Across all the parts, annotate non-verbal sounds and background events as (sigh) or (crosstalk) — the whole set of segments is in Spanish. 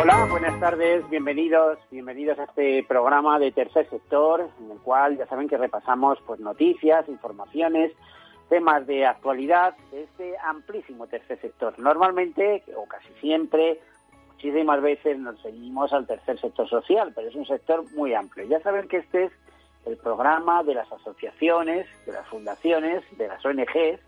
Hola, buenas tardes, bienvenidos, bienvenidos a este programa de Tercer Sector, en el cual ya saben que repasamos pues noticias, informaciones, temas de actualidad de este amplísimo tercer sector. Normalmente, o casi siempre, muchísimas veces nos seguimos al tercer sector social, pero es un sector muy amplio. Ya saben que este es el programa de las asociaciones, de las fundaciones, de las ONGs.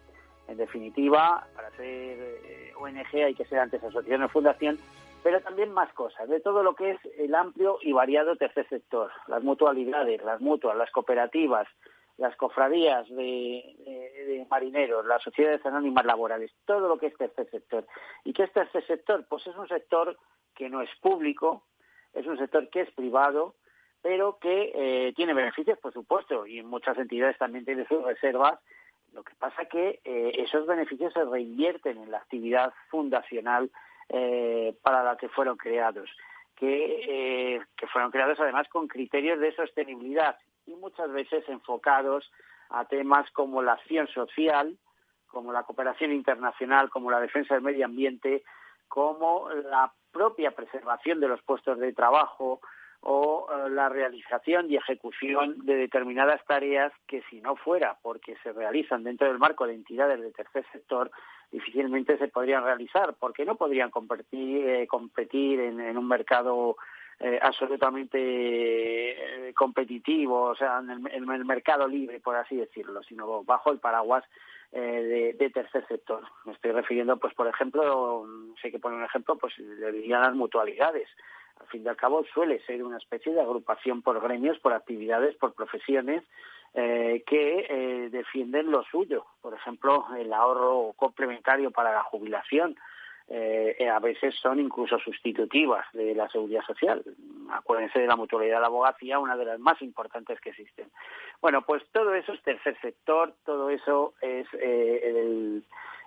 En definitiva, para ser eh, ONG hay que ser antes asociación o fundación, pero también más cosas, de todo lo que es el amplio y variado tercer sector, las mutualidades, las mutuas, las cooperativas, las cofradías de, marineros, las sociedades anónimas laborales, todo lo que es tercer sector. ¿Y qué es tercer sector? Pues es un sector que no es público, es un sector que es privado, pero que eh, tiene beneficios, por supuesto, y en muchas entidades también tiene sus reservas. Lo que pasa que eh, esos beneficios se reinvierten en la actividad fundacional eh, para la que fueron creados, que, que fueron creados además con criterios de sostenibilidad y muchas veces enfocados a temas como la acción social, como la cooperación internacional, como la defensa del medio ambiente, como la propia preservación de los puestos de trabajo o eh, la realización y ejecución de determinadas tareas que si no fuera porque se realizan dentro del marco de entidades del tercer sector difícilmente se podrían realizar porque no podrían competir, eh, competir en, un mercado eh, absolutamente competitivo, o sea, en el, mercado libre, por así decirlo, sino bajo el paraguas eh, de, tercer sector. Me estoy refiriendo, pues, por ejemplo, sé que poner un ejemplo, pues le dirían las mutualidades. Al fin y al cabo suele ser una especie de agrupación por gremios, por actividades, por profesiones que defienden lo suyo. Por ejemplo, el ahorro complementario para la jubilación, eh, a veces son incluso sustitutivas de la seguridad social. Acuérdense de la mutualidad de la abogacía, una de las más importantes que existen. Bueno, pues todo eso es tercer sector, todo eso es eh,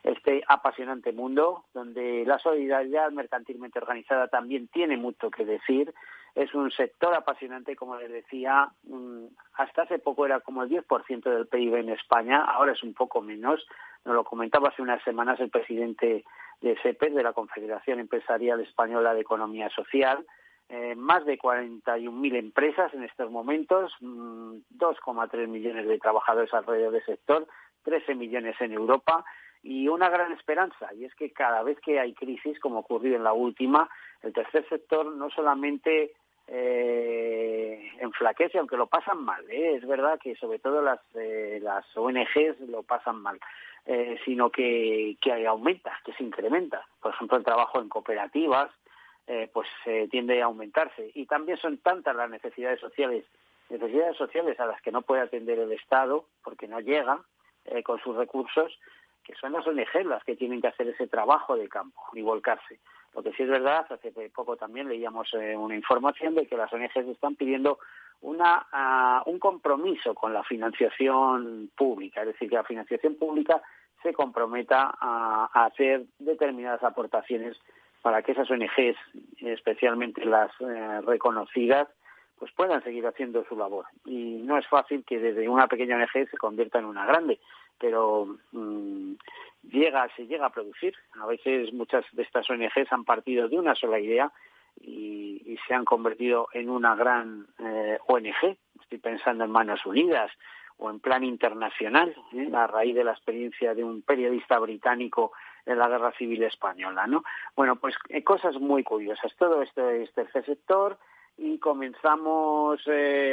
este apasionante mundo donde la solidaridad mercantilmente organizada también tiene mucho que decir. Es un sector apasionante, como les decía, mm, hasta hace poco era como el 10% del PIB en España, ahora es un poco menos. Nos lo comentaba hace unas semanas el presidente de CEPES, de la Confederación Empresarial Española de Economía Social, eh, más de 41.000 empresas en estos momentos, 2,3 mm, millones de trabajadores alrededor del sector, 13 millones en Europa y una gran esperanza, y es que cada vez que hay crisis, como ocurrió en la última, el tercer sector no solamente eh, enflaquece, aunque lo pasan mal, ¿eh? es verdad que sobre todo las, eh, las ONGs lo pasan mal, eh, sino que, que aumenta, que se incrementa. Por ejemplo, el trabajo en cooperativas eh, pues tiende a aumentarse. Y también son tantas las necesidades sociales, necesidades sociales a las que no puede atender el Estado porque no llega eh, con sus recursos, que son las ONG las que tienen que hacer ese trabajo de campo y volcarse. Lo que sí es verdad, hace poco también leíamos una información de que las ONGs están pidiendo una, uh, un compromiso con la financiación pública, es decir, que la financiación pública se comprometa a, hacer determinadas aportaciones para que esas ONGs, especialmente las eh, reconocidas, pues puedan seguir haciendo su labor. Y no es fácil que desde una pequeña ONG se convierta en una grande, pero mm, llega, se llega a producir. A veces muchas de estas ONGs han partido de una sola idea y, se han convertido en una gran eh, ONG. Estoy pensando en Manos Unidas o en plan internacional, ¿eh? a raíz de la experiencia de un periodista británico en la Guerra Civil Española, ¿no? Bueno, pues eh, cosas muy curiosas. Todo esto es tercer sector y comenzamos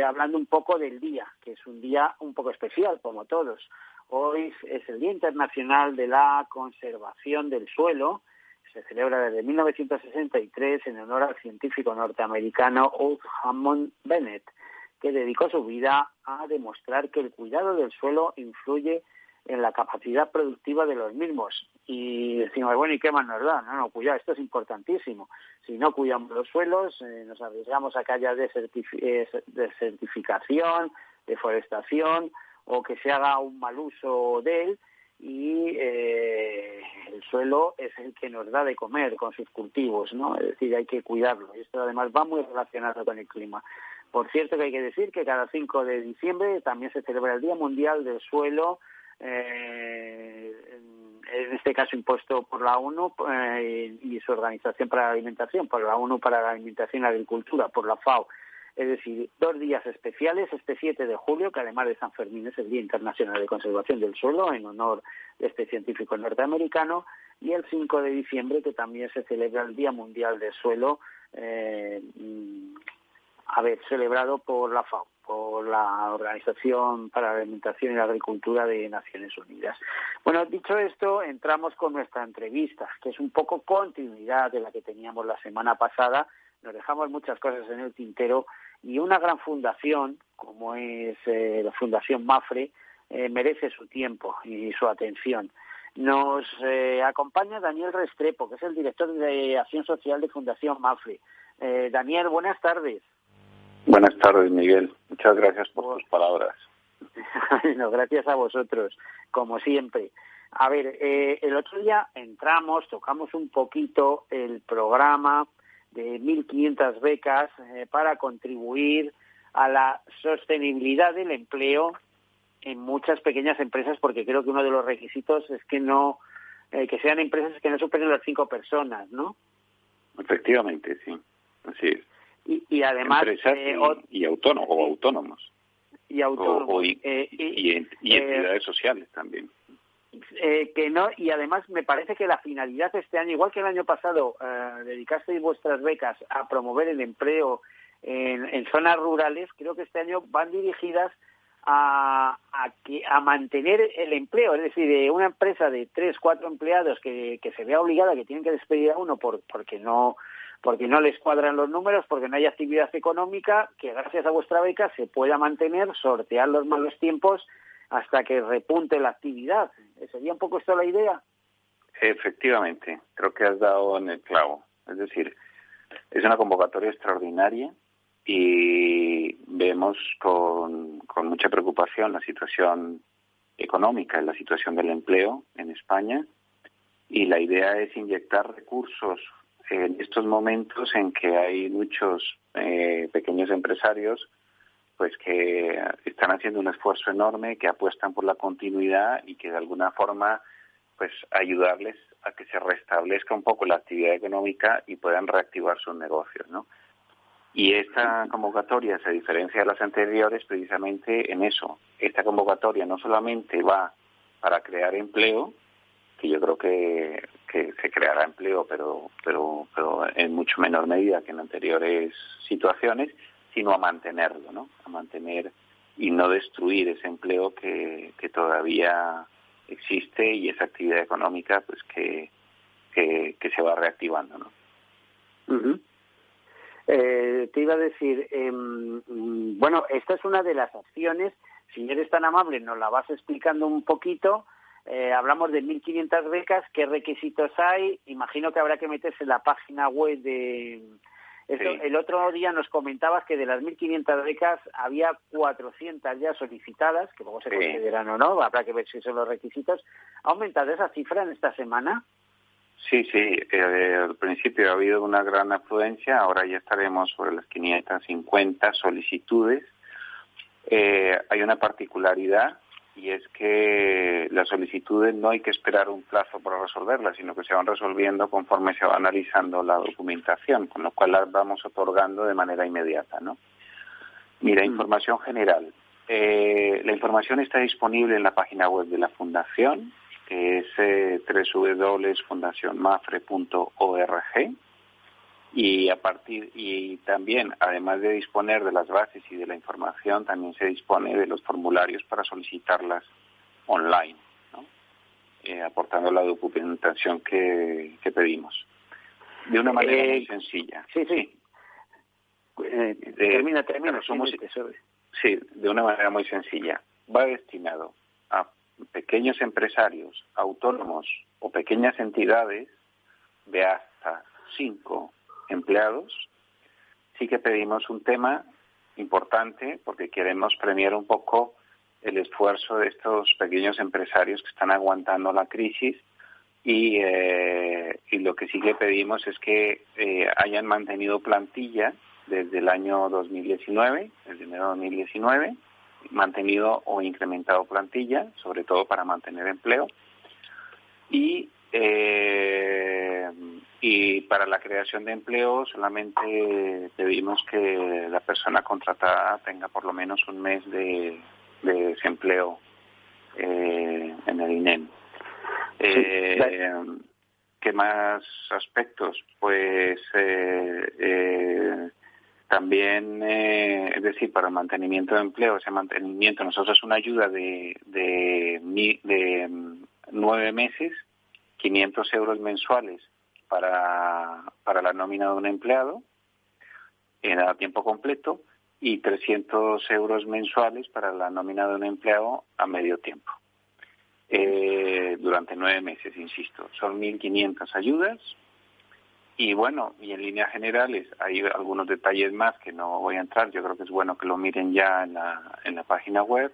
hablando un poco del día, que es un día un poco especial, como todos. Hoy es el Día Internacional de la Conservación del Suelo, se celebra desde 1963 en honor al científico norteamericano Old Hammond Bennett, que dedicó su vida a demostrar que el cuidado del suelo influye en la capacidad productiva de los mismos. Y decimos, bueno, ¿y qué más nos da? No, no, cuidado, esto es importantísimo. Si no cuidamos los suelos, eh, nos arriesgamos a que haya eh, desertificación, deforestación, o que se haga un mal uso de él, y eh, el suelo es el que nos da de comer con sus cultivos, ¿no? Es decir, hay que cuidarlo. Y esto además va muy relacionado con el clima. Por cierto que hay que decir que cada 5 de diciembre también se celebra el Día Mundial del Suelo, eh, en este caso impuesto por la ONU eh, y su Organización para la Alimentación, por la ONU para la Alimentación y la Agricultura, por la FAO es decir, dos días especiales, este 7 de julio, que además de San Fermín es el Día Internacional de Conservación del Suelo, en honor de este científico norteamericano, y el 5 de diciembre, que también se celebra el Día Mundial del Suelo, eh, a ver, celebrado por la FAO, por la Organización para la Alimentación y la Agricultura de Naciones Unidas. Bueno, dicho esto, entramos con nuestra entrevista, que es un poco continuidad de la que teníamos la semana pasada, nos dejamos muchas cosas en el tintero y una gran fundación como es eh, la Fundación Mafre eh, merece su tiempo y su atención. Nos eh, acompaña Daniel Restrepo, que es el director de Acción Social de Fundación Mafre. Daniel, buenas tardes. Buenas tardes, Miguel. Muchas gracias por tus palabras. (laughs) no, gracias a vosotros, como siempre. A ver, el otro día entramos, tocamos un poquito el programa de 1.500 becas eh, para contribuir a la sostenibilidad del empleo en muchas pequeñas empresas, porque creo que uno de los requisitos es que no eh, que sean empresas que no superen las cinco personas, ¿no? Efectivamente, sí, así es. Y, además eh, y, autónomos o autónomos y autónomos y, entidades sociales también eh, que no, y además me parece que la finalidad este año, igual que el año pasado, eh, dedicasteis vuestras becas a promover el empleo en, zonas rurales, creo que este año van dirigidas a, a, mantener el empleo, es decir, de una empresa de tres, cuatro empleados que, se vea obligada, que tienen que despedir a uno por, porque no porque no les cuadran los números, porque no hay actividad económica, que gracias a vuestra beca se pueda mantener, sortear los malos tiempos hasta que repunte la actividad. ¿Sería un poco esto la idea? Efectivamente, creo que has dado en el clavo. Es decir, es una convocatoria extraordinaria y vemos con, con mucha preocupación la situación económica y la situación del empleo en España y la idea es inyectar recursos en estos momentos en que hay muchos eh, pequeños empresarios pues que están haciendo un esfuerzo enorme, que apuestan por la continuidad y que de alguna forma pues ayudarles a que se restablezca un poco la actividad económica y puedan reactivar sus negocios, ¿no? Y esta convocatoria se diferencia de las anteriores precisamente en eso. Esta convocatoria no solamente va para crear empleo, que yo creo que, que se creará empleo, pero, pero, pero en mucho menor medida que en anteriores situaciones, sino a mantenerlo, ¿no? A mantener y no destruir ese empleo que, que todavía existe y esa actividad económica pues que, que, se va reactivando, ¿no? eh, te iba a decir, em, bueno, esta es una de las acciones, si eres tan amable, nos la vas explicando un poquito. Eh, hablamos de 1.500 becas, ¿qué requisitos hay? Imagino que habrá que meterse en la página web de, el otro día nos comentabas que de las 1.500 becas había 400 ya solicitadas, que luego se consideran o no, habrá que ver si son los requisitos. ¿Ha aumentado esa cifra en esta semana? Sí, sí, eh, al principio ha habido una gran afluencia, ahora ya estaremos sobre las 550 solicitudes. Eh, hay una particularidad y es que las solicitudes no hay que esperar un plazo para resolverlas, sino que se van resolviendo conforme se va analizando la documentación, con lo cual las vamos otorgando de manera inmediata, ¿no? Mira, mm. información general. Eh, la información está disponible en la página web de la Fundación, que es eh, www.fundacionmafre.org y a partir y también además de disponer de las bases y de la información también se dispone de los formularios para solicitarlas online eh, aportando la documentación que, que pedimos. De una manera muy eh, sencilla. sí sí, eh, termina termina somos, sí de una manera muy sencilla. Va destinado a pequeños empresarios, autónomos o pequeñas entidades de hasta cinco empleados, sí que pedimos un tema importante porque queremos premiar un poco el esfuerzo de estos pequeños empresarios que están aguantando la crisis y, eh, y lo que sí que pedimos es que eh, hayan mantenido plantilla desde el año 2019, desde enero de 2019, mantenido o incrementado plantilla, sobre todo para mantener empleo. Y, eh, y para la creación de empleo solamente pedimos que la persona contratada tenga por lo menos un mes de, desempleo eh, en el INEM. Eh, ¿Qué más aspectos? Pues eh, también, eh, es decir, para el mantenimiento de empleo, ese mantenimiento, nosotros es una ayuda de, de, de mm, nueve meses, 500 euros mensuales para, para la nómina de un empleado en a tiempo completo y 300 euros mensuales para la nómina de un empleado a medio tiempo. Eh, durante nueve meses, insisto. Son 1.500 ayudas y bueno, y en líneas generales hay algunos detalles más que no voy a entrar. Yo creo que es bueno que lo miren ya en la, en la página web.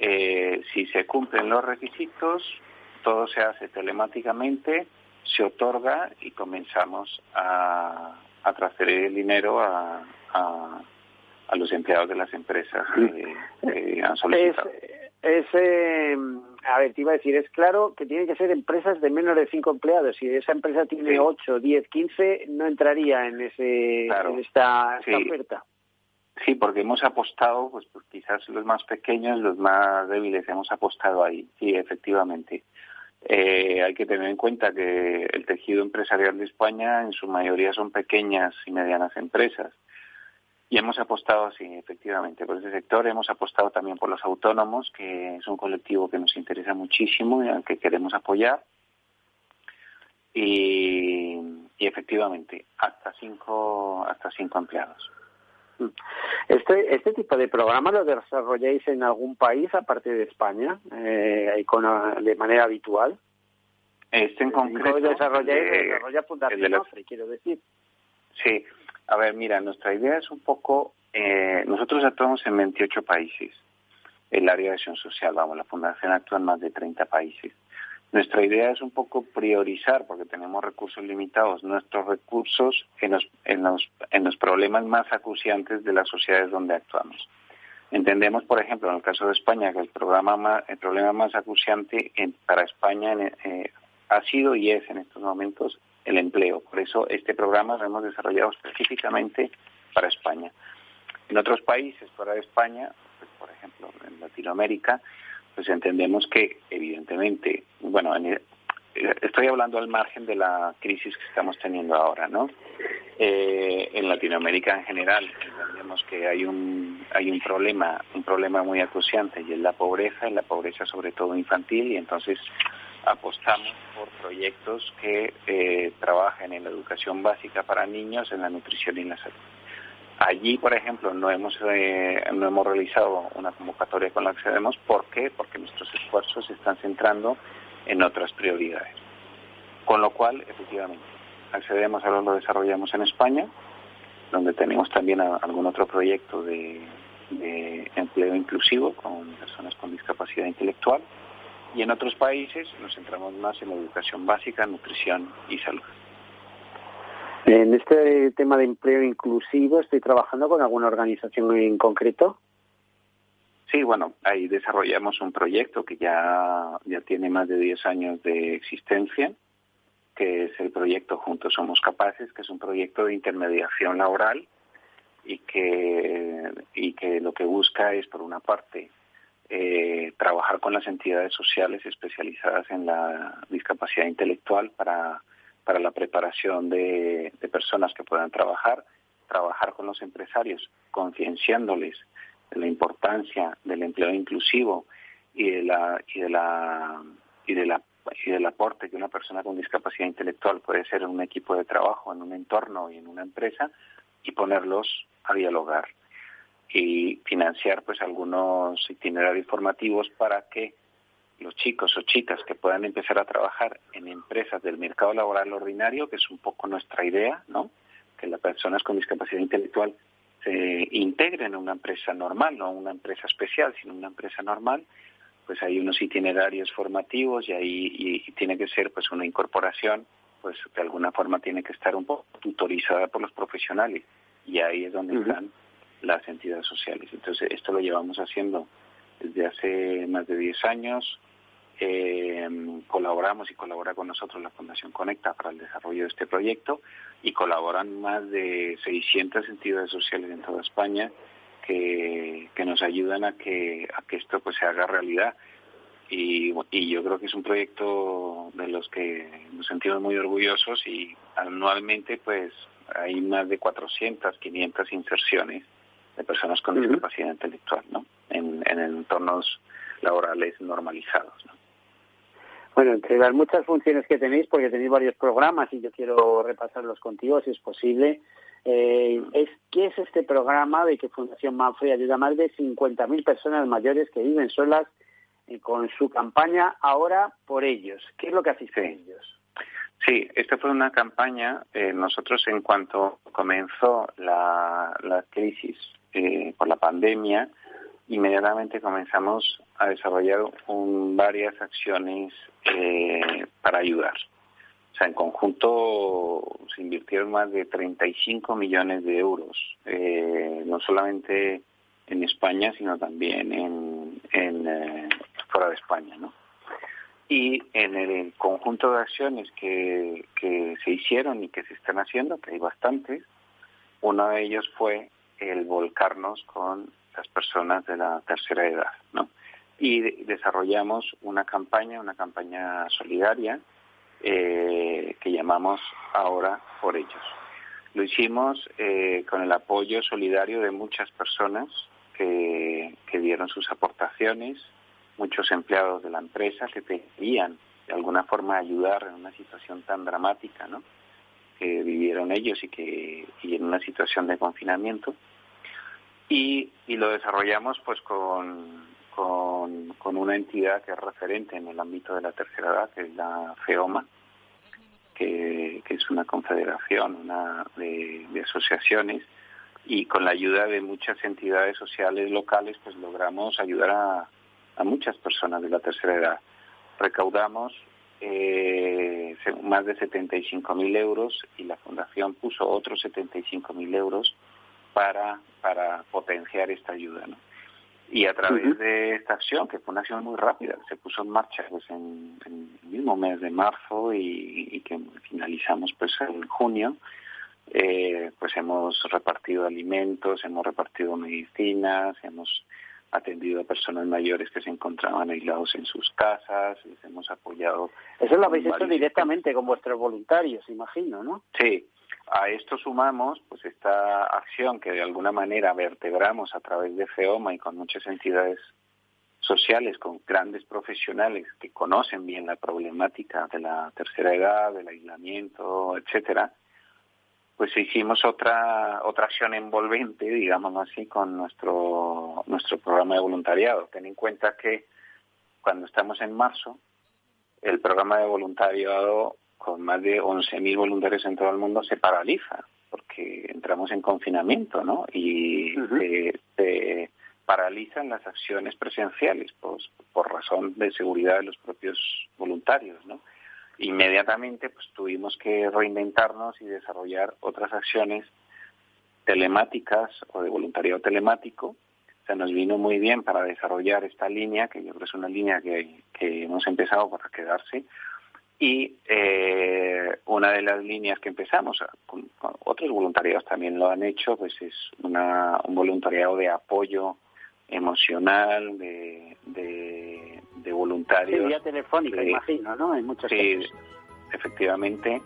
Eh, si se cumplen los requisitos, todo se hace telemáticamente, se otorga y comenzamos a, a transferir el dinero a, a, a, los empleados de las empresas que han solicitado. Es, eh, a ver, te iba a decir, es claro que tienen que ser empresas de menos de cinco empleados. Si esa empresa tiene ocho, diez, quince, no entraría en ese en esta, oferta. Sí, porque hemos apostado, pues, pues, quizás los más pequeños, los más débiles, hemos apostado ahí. Sí, efectivamente. Eh, hay que tener en cuenta que el tejido empresarial de España en su mayoría son pequeñas y medianas empresas. Y hemos apostado, sí, efectivamente, por ese sector. Hemos apostado también por los autónomos, que es un colectivo que nos interesa muchísimo y al que queremos apoyar. Y, efectivamente, hasta cinco, hasta cinco empleados. Este, este tipo de programa lo desarrolláis en algún país aparte de España, eh, con, de manera habitual. Este en concreto. Lo desarrolláis, desarrolla Fundación quiero decir. Sí, a ver, mira, nuestra idea es un poco, eh, nosotros actuamos en 28 países, el área de acción social, vamos, la Fundación actúa en más de 30 países. Nuestra idea es un poco priorizar, porque tenemos recursos limitados, nuestros recursos en los, en los, en los problemas más acuciantes de las sociedades donde actuamos. Entendemos, por ejemplo, en el caso de España, que el, programa el problema más acuciante para España eh, ha sido y es en estos momentos el empleo. Por eso este programa lo hemos desarrollado específicamente para España. En otros países fuera de España, pues, por ejemplo en Latinoamérica, pues entendemos que evidentemente, bueno, estoy hablando al margen de la crisis que estamos teniendo ahora, ¿no? Eh, en Latinoamérica en general entendemos que hay un hay un problema un problema muy acuciante y es la pobreza, y la pobreza sobre todo infantil y entonces apostamos por proyectos que eh, trabajen en la educación básica para niños, en la nutrición y en la salud. Allí, por ejemplo, no hemos, eh, no hemos realizado una convocatoria con la accedemos. ¿Por qué? Porque nuestros esfuerzos se están centrando en otras prioridades. Con lo cual, efectivamente, accedemos, ahora lo desarrollamos en España, donde tenemos también algún otro proyecto de empleo inclusivo con personas con discapacidad intelectual y en otros países nos centramos más en educación básica, nutrición y salud. En este tema de empleo inclusivo, ¿estoy trabajando con alguna organización en concreto? Sí, bueno, ahí desarrollamos un proyecto que ya, ya tiene más de 10 años de existencia, que es el proyecto Juntos Somos Capaces, que es un proyecto de intermediación laboral y que, y que lo que busca es, por una parte, eh, trabajar con las entidades sociales especializadas en la discapacidad intelectual para, para la preparación de, personas que puedan trabajar, trabajar con los empresarios, concienciándoles de la importancia del empleo inclusivo y de la y de la y de la y del aporte que una persona con discapacidad intelectual puede ser en un equipo de trabajo, en un entorno y en una empresa y ponerlos a dialogar y financiar pues algunos itinerarios formativos para que los chicos o chicas que puedan empezar a trabajar en empresas del mercado laboral ordinario, que es un poco nuestra idea, ¿no? Que las personas con discapacidad intelectual se integren en una empresa normal, no una empresa especial, sino una empresa normal, pues hay unos itinerarios formativos y ahí y, tiene que ser pues una incorporación, pues de alguna forma tiene que estar un poco tutorizada por los profesionales y ahí es donde están las entidades sociales. Entonces esto lo llevamos haciendo desde hace más de 10 años. Eh, colaboramos y colabora con nosotros la Fundación Conecta para el desarrollo de este proyecto y colaboran más de 600 entidades sociales en toda España que, nos ayudan a que, a que esto pues se haga realidad. Y, y yo creo que es un proyecto de los que nos sentimos muy orgullosos y anualmente pues hay más de 400, 500 inserciones de personas con discapacidad intelectual ¿no? en, en entornos laborales normalizados. ¿no? Bueno, entre las muchas funciones que tenéis, porque tenéis varios programas y yo quiero repasarlos contigo, si es posible, eh, es ¿qué es este programa de que Fundación Manfred ayuda a más de 50.000 personas mayores que viven solas eh, con su campaña ahora por ellos? ¿Qué es lo que hacéis ellos? Sí, esta fue una campaña. Eh, nosotros, en cuanto comenzó la, la crisis eh, por la pandemia, inmediatamente comenzamos a desarrollar un, varias acciones eh, para ayudar. O sea, en conjunto se invirtieron más de 35 millones de euros, eh, no solamente en España, sino también en, eh, fuera de España, ¿no? Y en el conjunto de acciones que, que se hicieron y que se están haciendo, que hay bastantes, uno de ellos fue el volcarnos con las personas de la tercera edad, ¿no? Y desarrollamos una campaña, una campaña solidaria eh, que llamamos Ahora por ellos. Lo hicimos eh, con el apoyo solidario de muchas personas que, que dieron sus aportaciones, muchos empleados de la empresa que pedían de alguna forma ayudar en una situación tan dramática, ¿no? que vivieron ellos y que y en una situación de confinamiento y, y lo desarrollamos pues con, con, una entidad que es referente en el ámbito de la tercera edad, que es la FEOMA, que, que es una confederación una de, de, asociaciones, y con la ayuda de muchas entidades sociales locales, pues logramos ayudar a, a muchas personas de la tercera edad. Recaudamos eh, más de 75 mil euros y la fundación puso otros 75 mil euros para, para potenciar esta ayuda. ¿no? Y a través de esta acción, que fue una acción muy rápida, se puso en marcha pues, en, el mismo mes de marzo y, que finalizamos pues en junio, eh, pues hemos repartido alimentos, hemos repartido medicinas, hemos atendido a personas mayores que se encontraban aislados en sus casas, les hemos apoyado. Eso lo habéis hecho directamente con vuestros voluntarios, imagino, ¿no? Sí, a esto sumamos pues esta acción que de alguna manera vertebramos a través de FEOMA y con muchas entidades sociales, con grandes profesionales que conocen bien la problemática de la tercera edad, del aislamiento, etcétera, pues hicimos otra otra acción envolvente, digamos así, con nuestro nuestro programa de voluntariado. Ten en cuenta que cuando estamos en marzo, el programa de voluntariado con más de 11.000 voluntarios en todo el mundo se paraliza porque entramos en confinamiento, ¿no? Y se, paralizan las acciones presenciales pues, por razón de seguridad de los propios voluntarios, ¿no? Inmediatamente pues tuvimos que reinventarnos y desarrollar otras acciones telemáticas o de voluntariado telemático. O sea, nos vino muy bien para desarrollar esta línea, que yo creo que es una línea que, que hemos empezado para quedarse, y eh, una de las líneas que empezamos, con, otros voluntariados también lo han hecho, pues es una, un voluntariado de apoyo emocional, de, de, voluntarios. Sí, vía telefónica, imagino, ¿no? En muchos sí, efectivamente,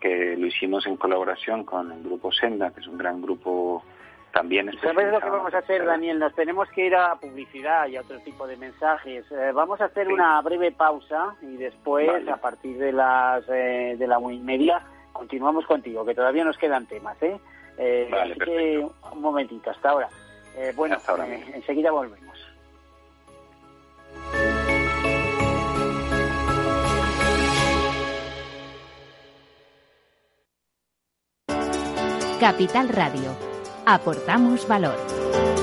que lo hicimos en colaboración con el grupo Senda, que es un gran grupo también. ¿Sabes lo que vamos a hacer, ¿eh? Daniel? Nos tenemos que ir a publicidad y a otro tipo de mensajes. Eh, vamos a hacer una breve pausa y después, a partir de las eh, de la una y media, continuamos contigo, que todavía nos quedan temas, ¿eh? así que un momentito, hasta ahora. bueno, hasta ahora enseguida volvemos. Capital Radio Aportamos valor.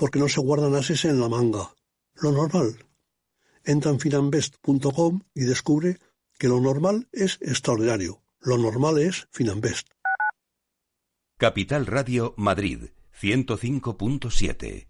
porque no se guardan ases en la manga. Lo normal. Entra en finambest.com y descubre que lo normal es extraordinario. Lo normal es Finambest. Capital Radio Madrid 105.7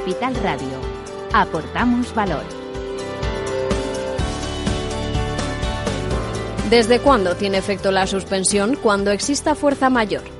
Capital Radio. Aportamos valor. ¿Desde cuándo tiene efecto la suspensión? Cuando exista fuerza mayor.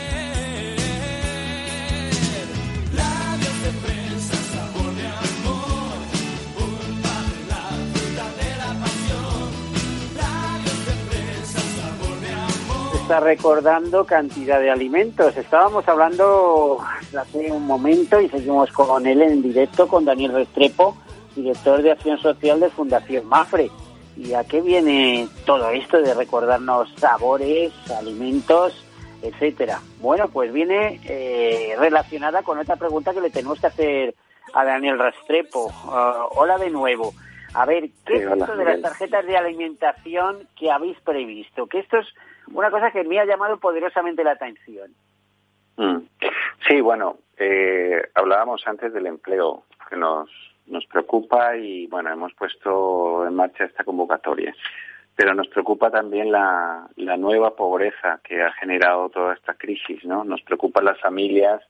Está recordando cantidad de alimentos. Estábamos hablando hace un momento y seguimos con él en directo con Daniel Restrepo, director de Acción Social de Fundación Mafre. ¿Y a qué viene todo esto de recordarnos sabores, alimentos, etcétera? Bueno, pues viene eh, relacionada con otra pregunta que le tenemos que hacer a Daniel Restrepo. Uh, hola de nuevo. A ver, ¿qué es esto de las tarjetas de alimentación que habéis previsto? Que esto es una cosa que me ha llamado poderosamente la atención. Mm. Sí, bueno, eh, hablábamos antes del empleo que nos, nos preocupa y bueno, hemos puesto en marcha esta convocatoria. Pero nos preocupa también la, la nueva pobreza que ha generado toda esta crisis, ¿no? Nos preocupan las familias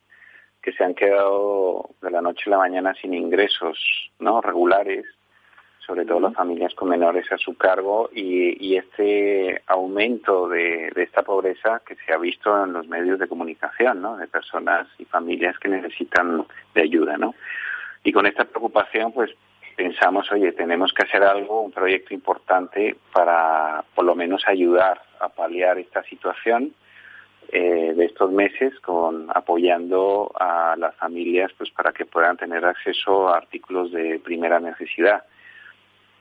que se han quedado de la noche a la mañana sin ingresos, ¿no? Regulares sobre todo las familias con menores a su cargo y, este aumento de, esta pobreza que se ha visto en los medios de comunicación, ¿no? De personas y familias que necesitan de ayuda, ¿no? Y con esta preocupación, pues pensamos, oye, tenemos que hacer algo, un proyecto importante para por lo menos ayudar a paliar esta situación eh, de estos meses, con apoyando a las familias, pues para que puedan tener acceso a artículos de primera necesidad.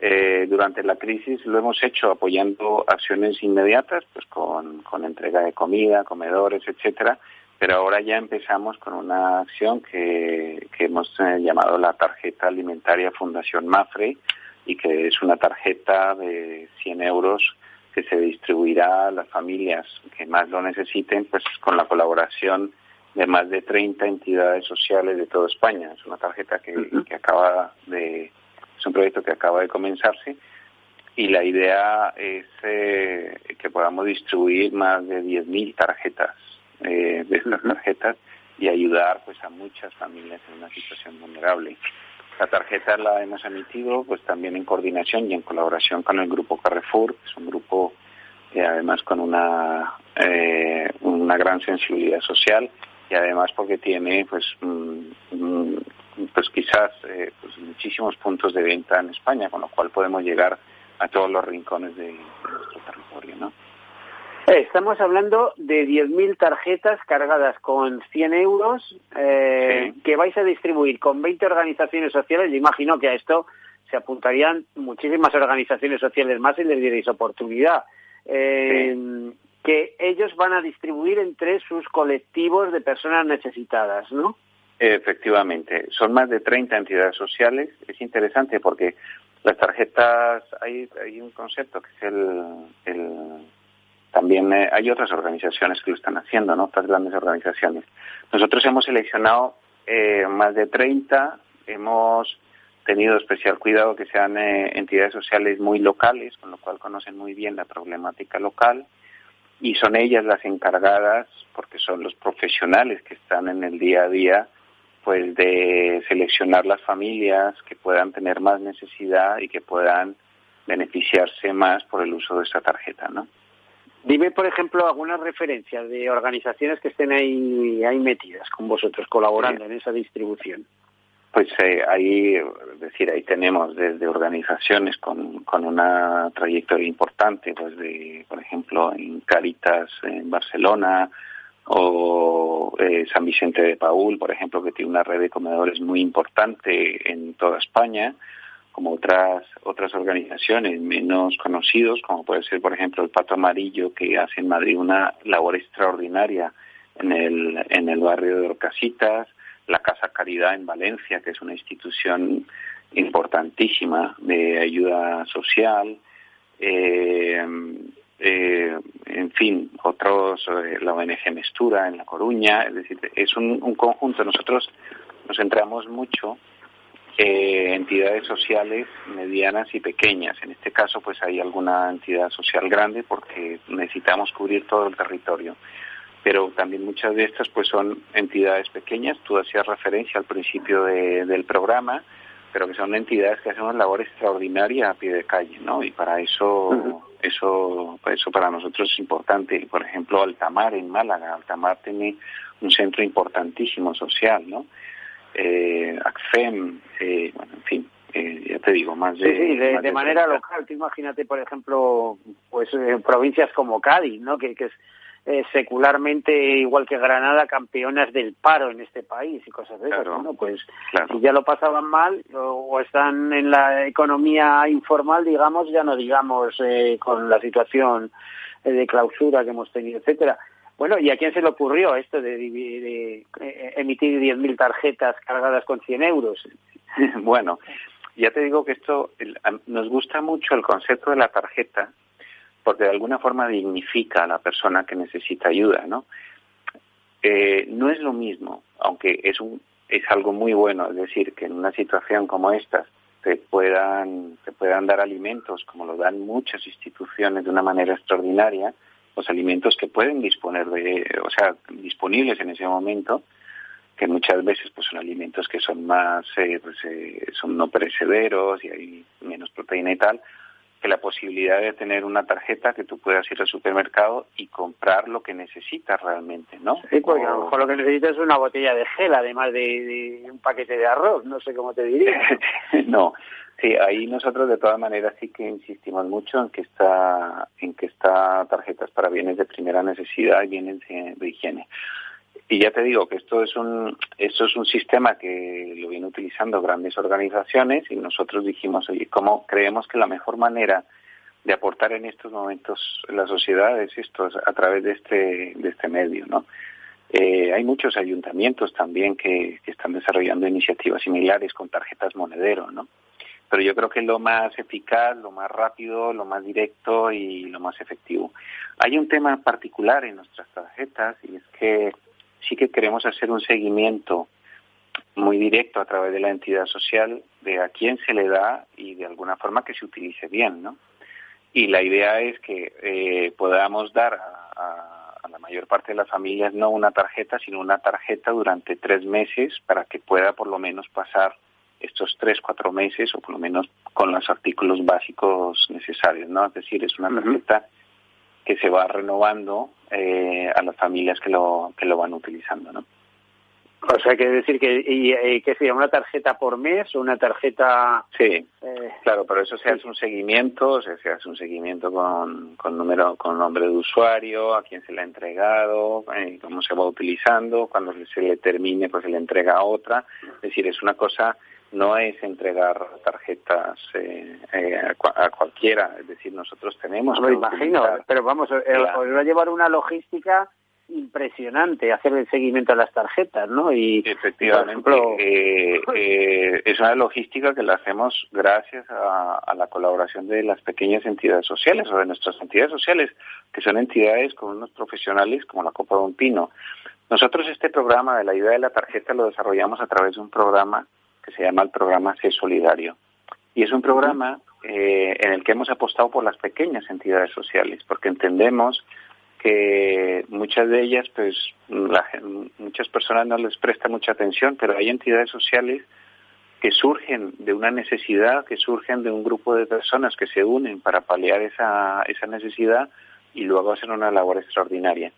Eh, durante la crisis lo hemos hecho apoyando acciones inmediatas, pues con, entrega de comida, comedores, etcétera, pero ahora ya empezamos con una acción que, hemos eh, llamado la tarjeta alimentaria Fundación Mafre y que es una tarjeta de 100 euros que se distribuirá a las familias que más lo necesiten, pues con la colaboración de más de 30 entidades sociales de toda España. Es una tarjeta que acaba de es un proyecto que acaba de comenzarse y la idea es eh, que podamos distribuir más de 10.000 tarjetas eh, (laughs) de estas tarjetas y ayudar pues a muchas familias en una situación vulnerable. La tarjeta la hemos emitido pues también en coordinación y en colaboración con el grupo Carrefour, que es un grupo que además con una eh, una gran sensibilidad social y además porque tiene pues pues quizás eh, pues muchísimos puntos de venta en España, con lo cual podemos llegar a todos los rincones de, nuestro territorio, ¿no? Eh, estamos hablando de 10.000 tarjetas cargadas con 100 euros eh, que vais a distribuir con 20 organizaciones sociales. Yo imagino que a esto se apuntarían muchísimas organizaciones sociales más y les diréis oportunidad. Que ellos van a distribuir entre sus colectivos de personas necesitadas, ¿no? Efectivamente, son más de 30 entidades sociales. Es interesante porque las tarjetas, hay, hay un concepto que es el, también eh, hay otras organizaciones que lo están haciendo, ¿no? Otras grandes organizaciones. Nosotros hemos seleccionado eh, más de 30, hemos tenido especial cuidado que sean eh, entidades sociales muy locales, con lo cual conocen muy bien la problemática local y son ellas las encargadas, porque son los profesionales que están en el día a día, pues de seleccionar las familias que puedan tener más necesidad y que puedan beneficiarse más por el uso de esta tarjeta, ¿no? Dime, por ejemplo, algunas referencias de organizaciones que estén ahí, ahí metidas con vosotros, colaborando en esa distribución. Pues eh, ahí, es decir, ahí tenemos desde organizaciones con, con una trayectoria importante, pues de, por ejemplo, en Caritas en Barcelona o eh, San Vicente de Paul, por ejemplo, que tiene una red de comedores muy importante en toda España, como otras otras organizaciones menos conocidos, como puede ser, por ejemplo, el Pato Amarillo, que hace en Madrid una labor extraordinaria en el, en el barrio de Orcasitas, la Casa Caridad en Valencia, que es una institución importantísima de ayuda social, eh, eh, en fin, otros, eh, la ONG Mestura en La Coruña, es decir, es un, un conjunto. Nosotros nos centramos mucho eh, entidades sociales medianas y pequeñas. En este caso, pues hay alguna entidad social grande porque necesitamos cubrir todo el territorio pero también muchas de estas pues son entidades pequeñas, tú hacías referencia al principio de- del programa, pero que son entidades que hacen una labor extraordinaria a pie de calle, ¿no? Y para eso, eso, eso para nosotros es importante. Por ejemplo, Altamar en Málaga, Altamar tiene un centro importantísimo social, ¿no? Eh, ACFEM, eh, bueno, en fin, eh, ya te digo, más Sí, de... sí, de, más de manera 30. local. Tú imagínate, por ejemplo, pues eh, provincias como Cádiz, ¿no? Que, que es eh, secularmente, igual que Granada, campeonas del paro en este país y cosas de esas. Claro. Bueno, pues Claro. si ya lo pasaban mal o, están en la economía informal, digamos, ya no digamos eh, con la situación eh, de clausura que hemos tenido, etcétera. Bueno, ¿y a quién se le ocurrió esto de, divi- de, eh, emitir 10.000 tarjetas cargadas con 100 euros? (laughs) bueno, ya te digo que esto el- nos gusta mucho el concepto de la tarjeta porque de alguna forma dignifica a la persona que necesita ayuda, ¿no? Eh, no es lo mismo, aunque es un es algo muy bueno, es decir, que en una situación como esta te puedan te puedan dar alimentos como lo dan muchas instituciones de una manera extraordinaria, los alimentos que pueden disponer de, o sea, disponibles en ese momento, que muchas veces pues son alimentos que son más eh, pues, eh, son no perecederos y hay menos proteína y tal que la posibilidad de tener una tarjeta que tú puedas ir al supermercado y comprar lo que necesitas realmente, ¿no? Sí, porque a lo mejor lo que necesitas es una botella de gel, además de, de un paquete de arroz, no sé cómo te diría. (laughs) no, sí, ahí nosotros de todas maneras sí que insistimos mucho en que esta, en que esta tarjeta es para bienes de primera necesidad y bienes de, de higiene. Y ya te digo que esto es un esto es un sistema que lo vienen utilizando grandes organizaciones y nosotros dijimos, oye, ¿cómo creemos que la mejor manera de aportar en estos momentos en la sociedad es esto, es a través de este, de este medio, ¿no? Eh, hay muchos ayuntamientos también que, que están desarrollando iniciativas similares con tarjetas monedero, ¿no? Pero yo creo que es lo más eficaz, lo más rápido, lo más directo y lo más efectivo. Hay un tema particular en nuestras tarjetas y es que sí que queremos hacer un seguimiento muy directo a través de la entidad social de a quién se le da y de alguna forma que se utilice bien, ¿no? Y la idea es que eh, podamos dar a, a- a la mayor parte de las familias no una tarjeta, sino una tarjeta durante tres meses para que pueda por lo menos pasar estos tres, cuatro meses o por lo menos con los artículos básicos necesarios, ¿no? Es decir, es una tarjeta que se va renovando eh, a las familias que lo, que lo van utilizando, ¿no? O sea, que decir que, y, eh, que sería una tarjeta por mes o una tarjeta... Sí, eh, Claro, pero eso se hace un seguimiento, o sea, se hace un seguimiento con, con número, con nombre de usuario, a quién se le ha entregado, eh, cómo se va utilizando, cuando se le termine, pues se le entrega a otra. Es decir, es una cosa, no es entregar tarjetas eh, eh, a, cua- a cualquiera, es decir, nosotros tenemos. no que imagino, pero vamos, eh, Claro. os va a llevar una logística impresionante hacer el seguimiento a las tarjetas, ¿no? Y, Efectivamente, por ejemplo, eh, eh, es una logística que la hacemos gracias a, a la colaboración de las pequeñas entidades sociales o de nuestras entidades sociales, que son entidades con unos profesionales como la Copa de un Pino. Nosotros este programa de la idea de la tarjeta lo desarrollamos a través de un programa que se llama el programa C Solidario. Y es un programa eh, en el que hemos apostado por las pequeñas entidades sociales, porque entendemos que muchas de ellas, pues la muchas personas no les prestan mucha atención, pero hay entidades sociales que surgen de una necesidad, que surgen de un grupo de personas que se unen para paliar esa, esa necesidad y luego hacen una labor extraordinaria.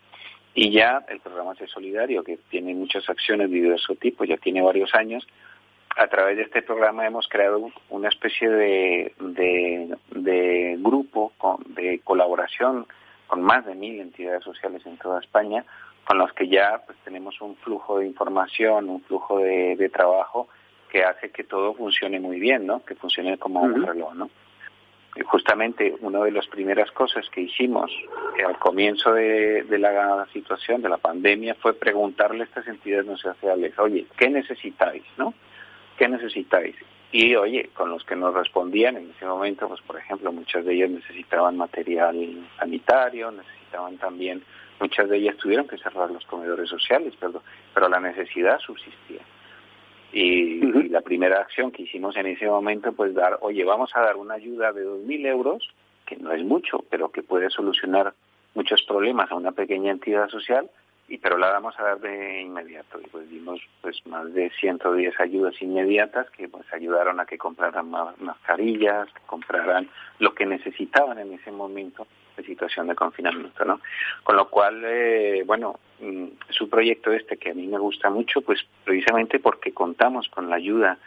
Y ya el programa C Solidario, que tiene muchas acciones de diverso tipo, ya tiene varios años, a través de este programa hemos creado una especie de, de, de grupo con, de colaboración con más de mil entidades sociales en toda España, con los que ya pues, tenemos un flujo de información, un flujo de, de trabajo que hace que todo funcione muy bien, ¿no? Que funcione como un reloj, ¿no? Y justamente una de las primeras cosas que hicimos al comienzo de, de la situación, de la pandemia, fue preguntarle a estas entidades no sociales, oye, ¿qué necesitáis, no? ¿Qué necesitáis? Y oye, con los que nos respondían en ese momento, pues por ejemplo, muchas de ellas necesitaban material sanitario, necesitaban también, muchas de ellas tuvieron que cerrar los comedores sociales, pero, pero la necesidad subsistía. Y, y la primera acción que hicimos en ese momento, pues dar, oye, vamos a dar una ayuda de 2.000 euros, que no es mucho, pero que puede solucionar muchos problemas a una pequeña entidad social, y pero la vamos a dar de inmediato. Y pues dimos pues más de 110 ayudas inmediatas que pues ayudaron a que compraran más mascarillas, que compraran lo que necesitaban en ese momento de situación de confinamiento, ¿no? Con lo cual, eh, bueno, mm, es un proyecto este que a mí me gusta mucho, pues precisamente porque contamos con la ayuda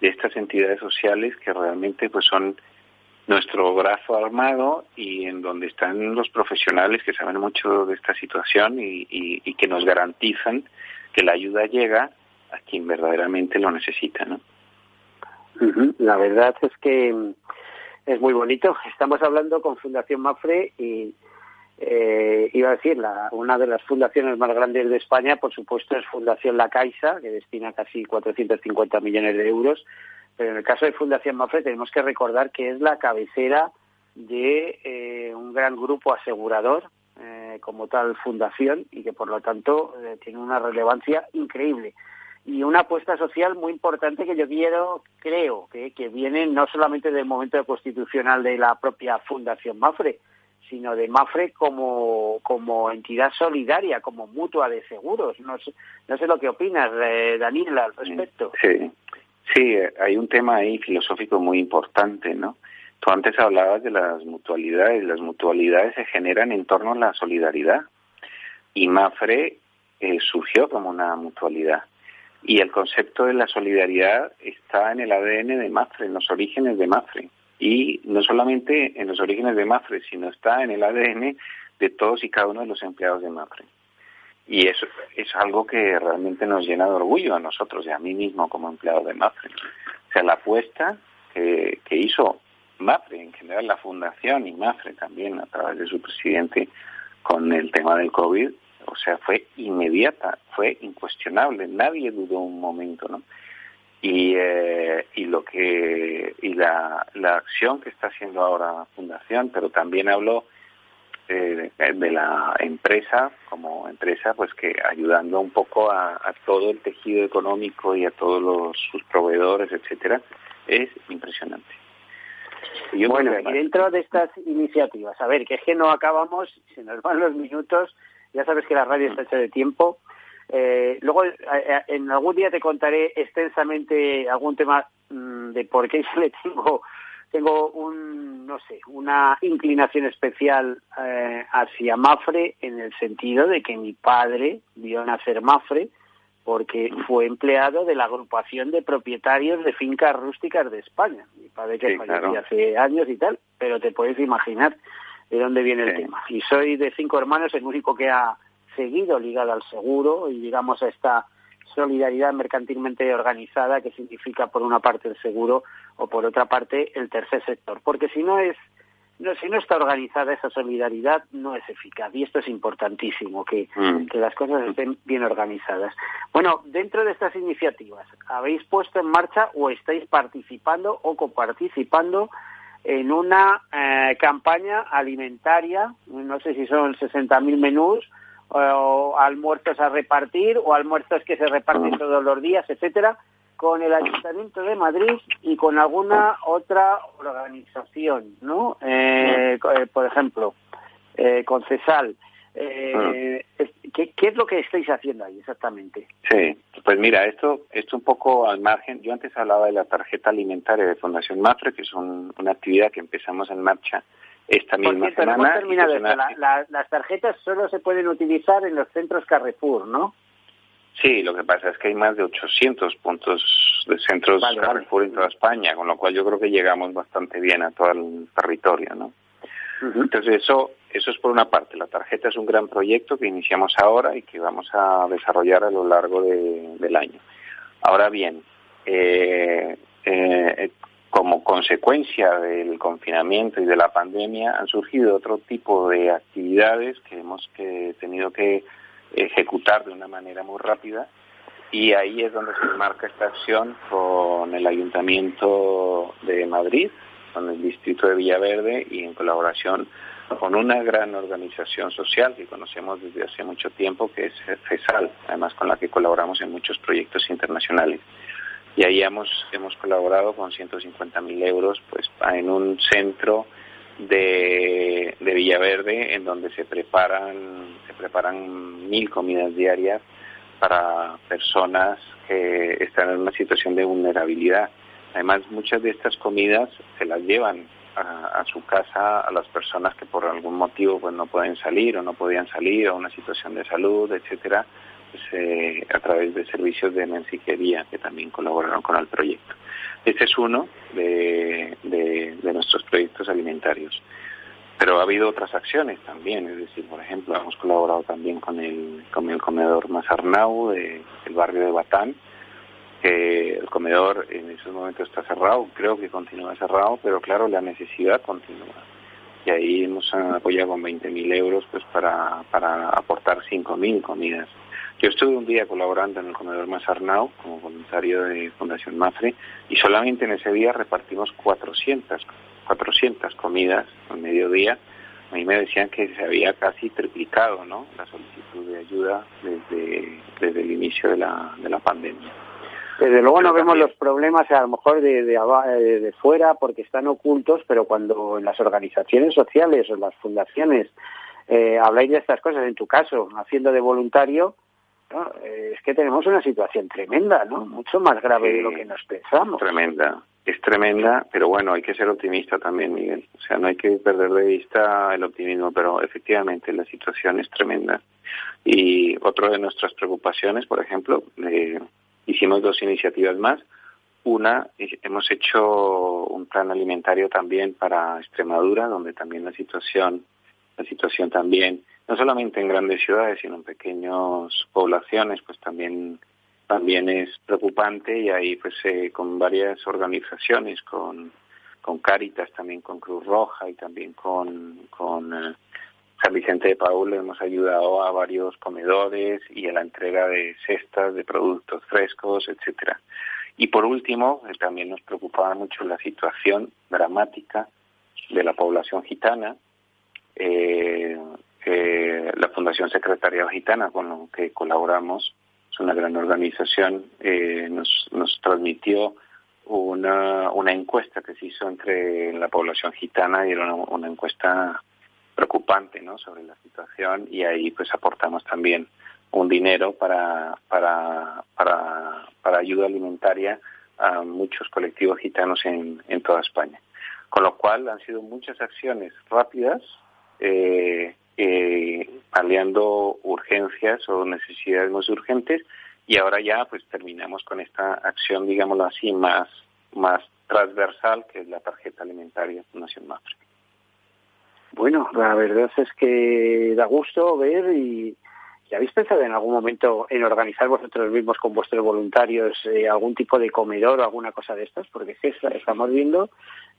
de estas entidades sociales que realmente pues son nuestro brazo armado y en donde están los profesionales que saben mucho de esta situación y, y, que nos garantizan que la ayuda llega a quien verdaderamente lo necesita, ¿no? La verdad es que mm, es muy bonito. Estamos hablando con Fundación Mafre y eh, iba a decir, la, una de las fundaciones más grandes de España, por supuesto, es Fundación La Caixa, que destina casi 450 millones de euros. Pero en el caso de Fundación Mafre tenemos que recordar que es la cabecera de eh, un gran grupo asegurador eh, como tal fundación y que por lo tanto eh, tiene una relevancia increíble y una apuesta social muy importante que yo quiero, creo, que, que viene no solamente del momento constitucional de la propia Fundación Mafre, sino de Mafre como, como entidad solidaria, como mutua de seguros. No sé, no sé lo que opinas, eh, Daniel, al respecto. Sí, sí, eh, hay un tema ahí filosófico muy importante, ¿no? Tú antes hablabas de las mutualidades, las mutualidades se generan en torno a la solidaridad y Mafre eh, surgió como una mutualidad. Y el concepto de la solidaridad está en el ADN de Mafre, en los orígenes de Mafre. Y no solamente en los orígenes de Mafre, sino está en el ADN de todos y cada uno de los empleados de Mafre. Y eso es algo que realmente nos llena de orgullo a nosotros y a mí mismo como empleado de Mafre. O sea, la apuesta que, que hizo Mafre, en general la fundación y Mafre también a través de su presidente con el tema del COVID, o sea, fue inmediata, fue incuestionable, nadie dudó un momento, ¿no? Y, eh, y lo que y la, la acción que está haciendo ahora la fundación, pero también hablo eh, de la empresa como empresa, pues que ayudando un poco a, a todo el tejido económico y a todos los, sus proveedores, etcétera, es impresionante. Y bueno, y dentro de estas iniciativas, a ver, que es que no acabamos, se nos van los minutos, ya sabes que la radio está hecha de tiempo. Eh, luego, eh, en algún día te contaré extensamente algún tema mmm, de por qué yo le tengo, tengo un, no sé, una inclinación especial eh, hacia Mafre en el sentido de que mi padre vio nacer Mafre porque fue empleado de la agrupación de propietarios de fincas rústicas de España. Mi padre que Sí, falleció claro. hace años y tal, pero te puedes imaginar de dónde viene el tema. Y soy de cinco hermanos, el único que ha seguido ligado al seguro y digamos a esta solidaridad mercantilmente organizada que significa por una parte el seguro o por otra parte el tercer sector. Porque si no es no, si no está organizada esa solidaridad no es eficaz y esto es importantísimo que, Mm. que las cosas estén bien organizadas. Bueno, dentro de estas iniciativas, ¿habéis puesto en marcha o estáis participando o coparticipando en una eh, campaña alimentaria? No sé si son 60.000 menús o almuerzos a repartir o almuerzos que se reparten todos los días, etcétera, con el Ayuntamiento de Madrid y con alguna otra organización, ¿no? Eh, co- eh, por ejemplo, eh, con CESAL. Eh, ¿qué, ¿Qué es lo que estáis haciendo ahí exactamente? Sí, pues mira, esto, esto un poco al margen. Yo antes hablaba de la tarjeta alimentaria de Fundación Mafre, que es un- una actividad que empezamos en marcha esta Por misma cierto, no hemos semana. terminado esto. La- la- las tarjetas solo se pueden utilizar en los centros Carrefour, ¿no? Sí, lo que pasa es que hay más de 800 puntos centros Vale, vale. Carrefour en toda España, con lo cual yo creo que llegamos bastante bien a todo el territorio, ¿no? Entonces eso, eso es por una parte. La tarjeta es un gran proyecto que iniciamos ahora y que vamos a desarrollar a lo largo de- del año. Ahora bien, eh, eh, como consecuencia del confinamiento y de la pandemia han surgido otro tipo de actividades que hemos que tenido que ejecutar de una manera muy rápida y ahí es donde se marca esta acción con el Ayuntamiento de Madrid, con el Distrito de Villaverde y en colaboración con una gran organización social que conocemos desde hace mucho tiempo, que es CESAL, además con la que colaboramos en muchos proyectos internacionales. Y ahí hemos, hemos colaborado con 150.000 euros pues, en un centro de, de Villaverde en donde se preparan, se preparan mil comidas diarias para personas que están en una situación de vulnerabilidad. Además, muchas de estas comidas se las llevan a, a su casa a las personas que por algún motivo pues no pueden salir o no podían salir o una situación de salud, etcétera, eh, a través de servicios de mensajería que también colaboraron con el proyecto. Este es uno de, nuestros proyectos alimentarios. Pero ha habido otras acciones también, es decir, por ejemplo, hemos colaborado también con el, con el comedor Mazarnau de- del barrio de Batán, que el comedor en esos momentos está cerrado, creo que continúa cerrado, pero claro, la necesidad continúa. Y ahí hemos apoyado con 20.000 euros pues para, para aportar 5.000 comidas. Yo estuve un día colaborando en el comedor Mazarnau como voluntario de Fundación Mafre y solamente en ese día repartimos 400, 400 comidas al mediodía. A mí me decían que se había casi triplicado ¿no? la solicitud de ayuda desde, desde el inicio de la, de la pandemia. Desde luego no vemos los problemas a lo mejor de, de, eh, de fuera porque están ocultos, pero cuando en las organizaciones sociales o en las fundaciones eh, habláis de estas cosas, en tu caso, haciendo de voluntario, ¿no? Eh, es que tenemos una situación tremenda, ¿no? Mucho más grave de lo que nos pensamos. Tremenda, es tremenda, pero bueno, hay que ser optimista también, Miguel. O sea, no hay que perder de vista el optimismo, pero efectivamente la situación es tremenda. Y otra de nuestras preocupaciones, por ejemplo, eh, hicimos dos iniciativas más. Una, hemos hecho un plan alimentario también para Extremadura, donde también la situación, la situación también, no solamente en grandes ciudades, sino en pequeñas poblaciones, pues también también es preocupante y ahí pues eh, con varias organizaciones, con, con Cáritas, también con Cruz Roja y también con, eh, San Vicente de Paul hemos ayudado a varios comedores y a la entrega de cestas de productos frescos, etcétera. Y por último, eh, también nos preocupaba mucho la situación dramática de la población gitana. Eh, Fundación Secretariado Gitana, con lo que colaboramos, es una gran organización, eh, nos, nos transmitió una, una encuesta que se hizo entre la población gitana y era una, una encuesta preocupante ¿no? sobre la situación y ahí pues aportamos también un dinero para, para, para, para ayuda alimentaria a muchos colectivos gitanos en, en toda España. Con lo cual han sido muchas acciones rápidas, eh, eh, paliando urgencias o necesidades más urgentes y ahora ya pues terminamos con esta acción, digámoslo así, más, más transversal que es la tarjeta alimentaria Fundación Mafre. Bueno, la verdad es que da gusto ver y, y habéis pensado en algún momento en organizar vosotros mismos con vuestros voluntarios eh, algún tipo de comedor o alguna cosa de estas, porque es que est- estamos viendo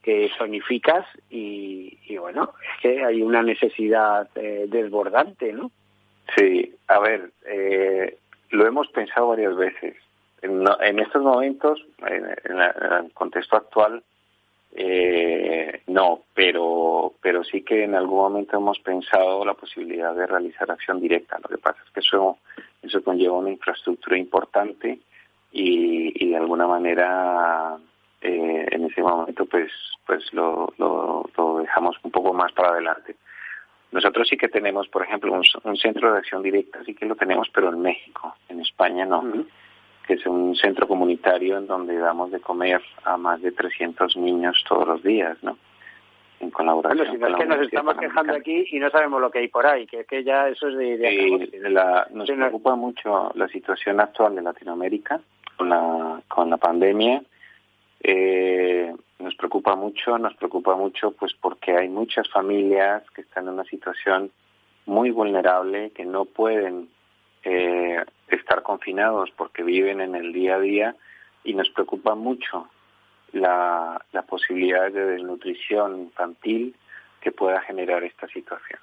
que zonificas y, bueno, es que hay una necesidad eh, desbordante, ¿no? Sí, a ver, eh, lo hemos pensado varias veces. En, en estos momentos, en, en la- en el contexto actual, eh, no, pero, pero sí que en algún momento hemos pensado la posibilidad de realizar acción directa. Lo que pasa es que eso, eso conlleva una infraestructura importante y, y de alguna manera eh, en ese momento pues, pues lo, lo, lo dejamos un poco más para adelante. Nosotros sí que tenemos, por ejemplo, un, un centro de acción directa, sí que lo tenemos, pero en México, en España no, que es un centro comunitario en donde damos de comer a más de 300 niños todos los días, ¿no? En colaboración Bueno, si no con es que nos estamos quejando aquí y no sabemos lo que hay por ahí, que es que ya eso es de... de Sí, la- nos Sí, no- preocupa mucho la situación actual de Latinoamérica con la, con la pandemia. Eh, nos preocupa mucho, nos preocupa mucho pues porque hay muchas familias que están en una situación muy vulnerable, que no pueden eh, estar confinados porque viven en el día a día y nos preocupa mucho la, la posibilidad de desnutrición infantil que pueda generar esta situación.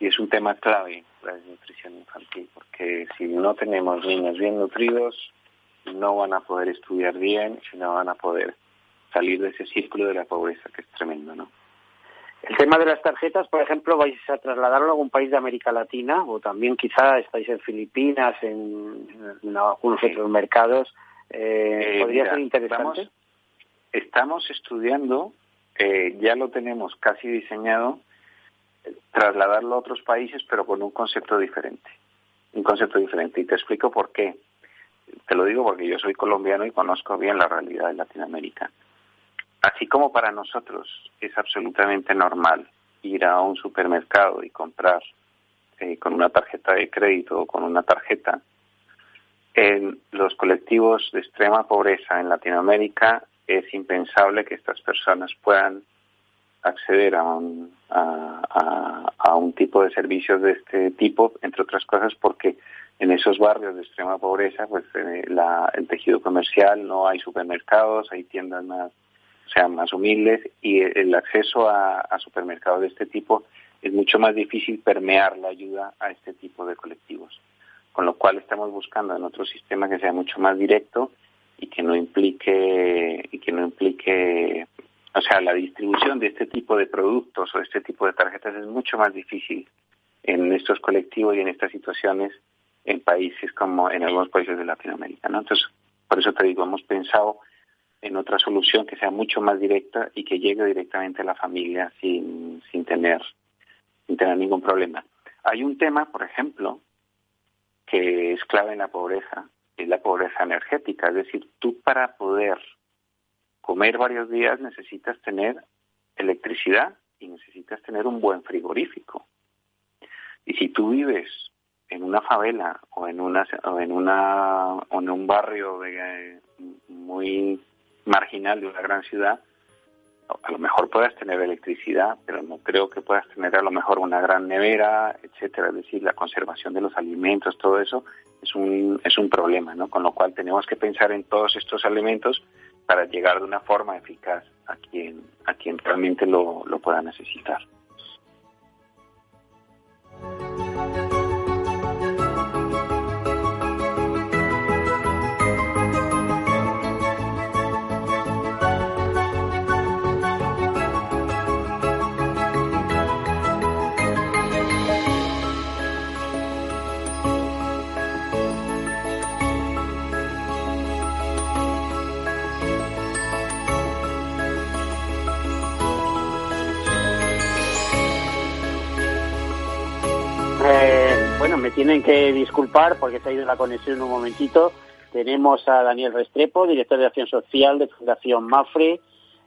Y es un tema clave la desnutrición infantil, porque si no tenemos niños bien nutridos, no van a poder estudiar bien y no van a poder salir de ese círculo de la pobreza que es tremendo, ¿no? El tema de las tarjetas, por ejemplo, vais a trasladarlo a algún país de América Latina o también quizá estáis en Filipinas, en, en algunos otros mercados. Eh, Eh, ¿Podría mira, ser interesante? Estamos, estamos estudiando, eh, ya lo tenemos casi diseñado, trasladarlo a otros países, pero con un concepto diferente. Un concepto diferente. Y te explico por qué. Te lo digo porque yo soy colombiano y conozco bien la realidad de Latinoamérica. Así como para nosotros es absolutamente normal ir a un supermercado y comprar eh, con una tarjeta de crédito o con una tarjeta, en los colectivos de extrema pobreza en Latinoamérica es impensable que estas personas puedan acceder a un, a, un tipo de servicios de este tipo, entre otras cosas porque en esos barrios de extrema pobreza, pues eh, la- el tejido comercial, no hay supermercados, hay tiendas más, o sea, más humildes y el acceso a, supermercados de este tipo es mucho más difícil permear la ayuda a este tipo de colectivos. Con lo cual estamos buscando en otro sistema que sea mucho más directo y que no implique y que no implique o sea la distribución de este tipo de productos o este tipo de tarjetas es mucho más difícil en estos colectivos y en estas situaciones en países como en algunos países de Latinoamérica ¿no? entonces por eso te digo hemos pensado en otra solución que sea mucho más directa y que llegue directamente a la familia sin sin tener sin tener ningún problema hay un tema por ejemplo que es clave en la pobreza, es la pobreza energética. Es decir, tú para poder comer varios días necesitas tener electricidad y necesitas tener un buen frigorífico. Y si tú vives en una favela o en una o en una o en un barrio de, muy marginal de una gran ciudad, a lo mejor puedas tener electricidad, pero no creo que puedas tener a lo mejor una gran nevera, etcétera. Es decir, la conservación de los alimentos, todo eso es un, es un problema, ¿no? Con lo cual tenemos que pensar en todos estos elementos para llegar de una forma eficaz a quien, a quien realmente lo, lo pueda necesitar. Bueno, me tienen que disculpar porque se ha ido la conexión un momentito. Tenemos a Daniel Restrepo, director de Acción Social de Fundación Mafre.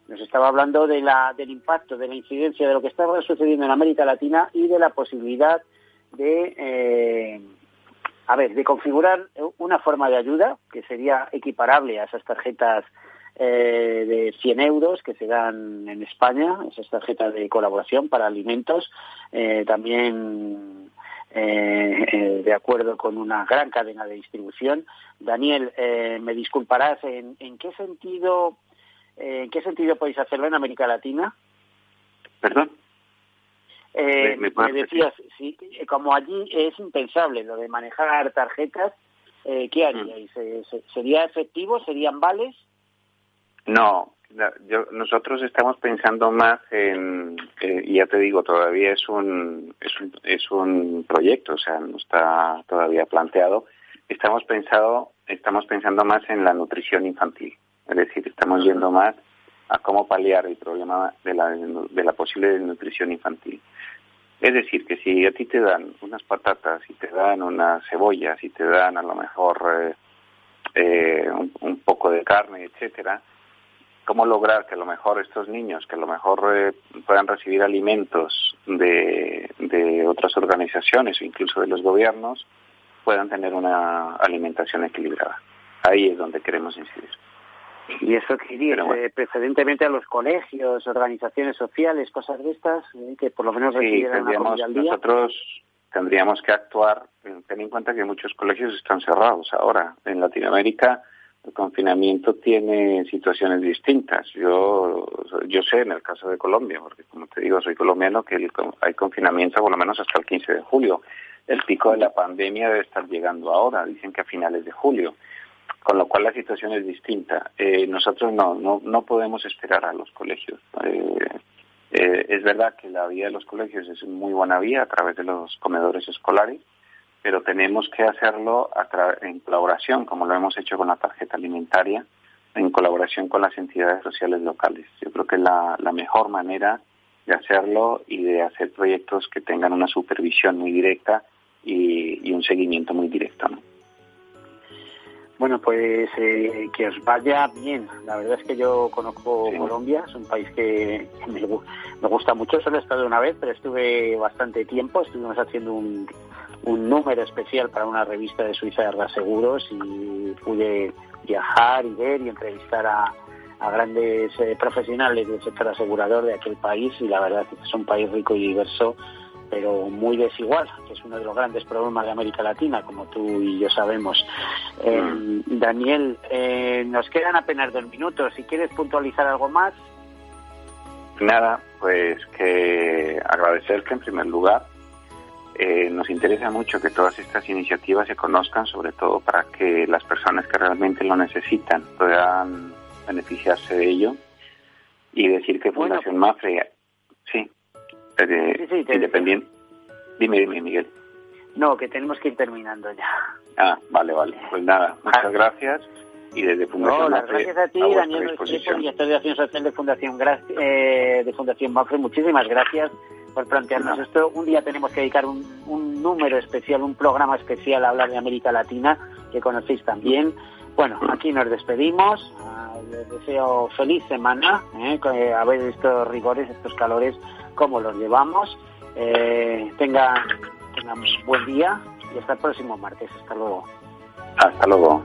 Nos estaba hablando de la, del impacto, de la incidencia de lo que estaba sucediendo en América Latina y de la posibilidad de, eh, a ver, de configurar una forma de ayuda que sería equiparable a esas tarjetas eh, de 100 euros que se dan en España, esas tarjetas de colaboración para alimentos, eh, también eh, eh, de acuerdo con una gran cadena de distribución. Daniel, eh, me disculparás, ¿en, en qué sentido eh, en qué sentido podéis hacerlo en América Latina? ¿Perdón? Eh, Me- me decías, sí, como allí es impensable lo de manejar tarjetas, eh, ¿qué haríais? Eh, se- ¿Sería efectivo? ¿Serían vales? No, yo, nosotros estamos pensando más en, eh, ya te digo, todavía es un, es un, es un proyecto, o sea, no está todavía planteado. Estamos pensado, estamos pensando más en la nutrición infantil, es decir, estamos yendo más a cómo paliar el problema de la, de la posible desnutrición infantil. Es decir, que si a ti te dan unas patatas, y te dan unas cebollas, y te dan a lo mejor eh, eh, un, un poco de carne, etcétera, cómo lograr que a lo mejor estos niños, que a lo mejor eh, puedan recibir alimentos de, de otras organizaciones o incluso de los gobiernos, puedan tener una alimentación equilibrada. Ahí es donde queremos incidir. Y eso que iría eh, precedentemente a los colegios, organizaciones sociales, cosas de estas, eh, que por lo menos Sí, recibieran una al día. nosotros tendríamos que actuar, ten en cuenta que muchos colegios están cerrados ahora. En Latinoamérica el confinamiento tiene situaciones distintas. Yo, yo sé en el caso de Colombia, porque como te digo, soy colombiano, que hay confinamiento por lo menos hasta el 15 de julio. El pico de la pandemia debe estar llegando ahora, dicen que a finales de julio con lo cual la situación es distinta. Eh, nosotros no, no, no podemos esperar a los colegios. Eh, eh, es verdad que la vía de los colegios es muy buena vía a través de los comedores escolares, pero tenemos que hacerlo a tra- en colaboración, como lo hemos hecho con la tarjeta alimentaria, en colaboración con las entidades sociales locales. Yo creo que es la, la mejor manera de hacerlo y de hacer proyectos que tengan una supervisión muy directa y, y un seguimiento muy directo. ¿no? Bueno, pues eh, que os vaya bien. La verdad es que yo conozco Colombia, es un país que (laughs) me, me gusta mucho. Solo he estado una vez, pero estuve bastante tiempo. Estuvimos haciendo un, un número especial para una revista de Suiza de Reaseguros y pude viajar y ver y entrevistar a, a grandes eh, profesionales del sector asegurador de aquel país y la verdad es que es un país rico y diverso pero muy desigual, que es uno de los grandes problemas de América Latina, como tú y yo sabemos. Eh, Daniel, eh, nos quedan apenas dos minutos. Si quieres puntualizar algo más, Nada, pues que agradecer que en primer lugar eh, nos interesa mucho que todas estas iniciativas se conozcan, sobre todo para que las personas que realmente lo necesitan puedan beneficiarse de ello y decir que Fundación Mafre, sí, eh, Sí, sí, te- independiente. Dime, dime, Miguel. no, que tenemos que ir terminando ya. Ah, vale, vale. Pues nada, muchas gracias y desde Fundación No, Mafre gracias a ti, vuestra Daniel Restrepo, director de Acción Social de Fundación, Gra- eh, de Fundación Mafre. Muchísimas gracias por plantearnos esto. Un día tenemos que dedicar un, número especial, un programa especial a hablar de América Latina, que conocéis también. Bueno, aquí nos despedimos. Ah, Les deseo feliz semana, eh, a ver estos rigores, estos calores, cómo los llevamos. Eh, tengan buen día y hasta el próximo martes. Hasta luego. Hasta luego.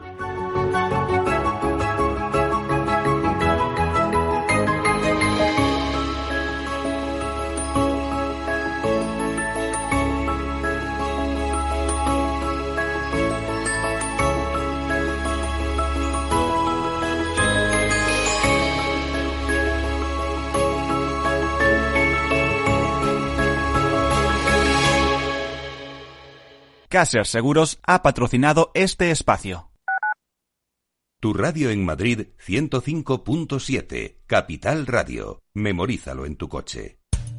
Caser Seguros ha patrocinado este espacio. Tu radio en Madrid 105.7, Capital Radio. Memorízalo en tu coche.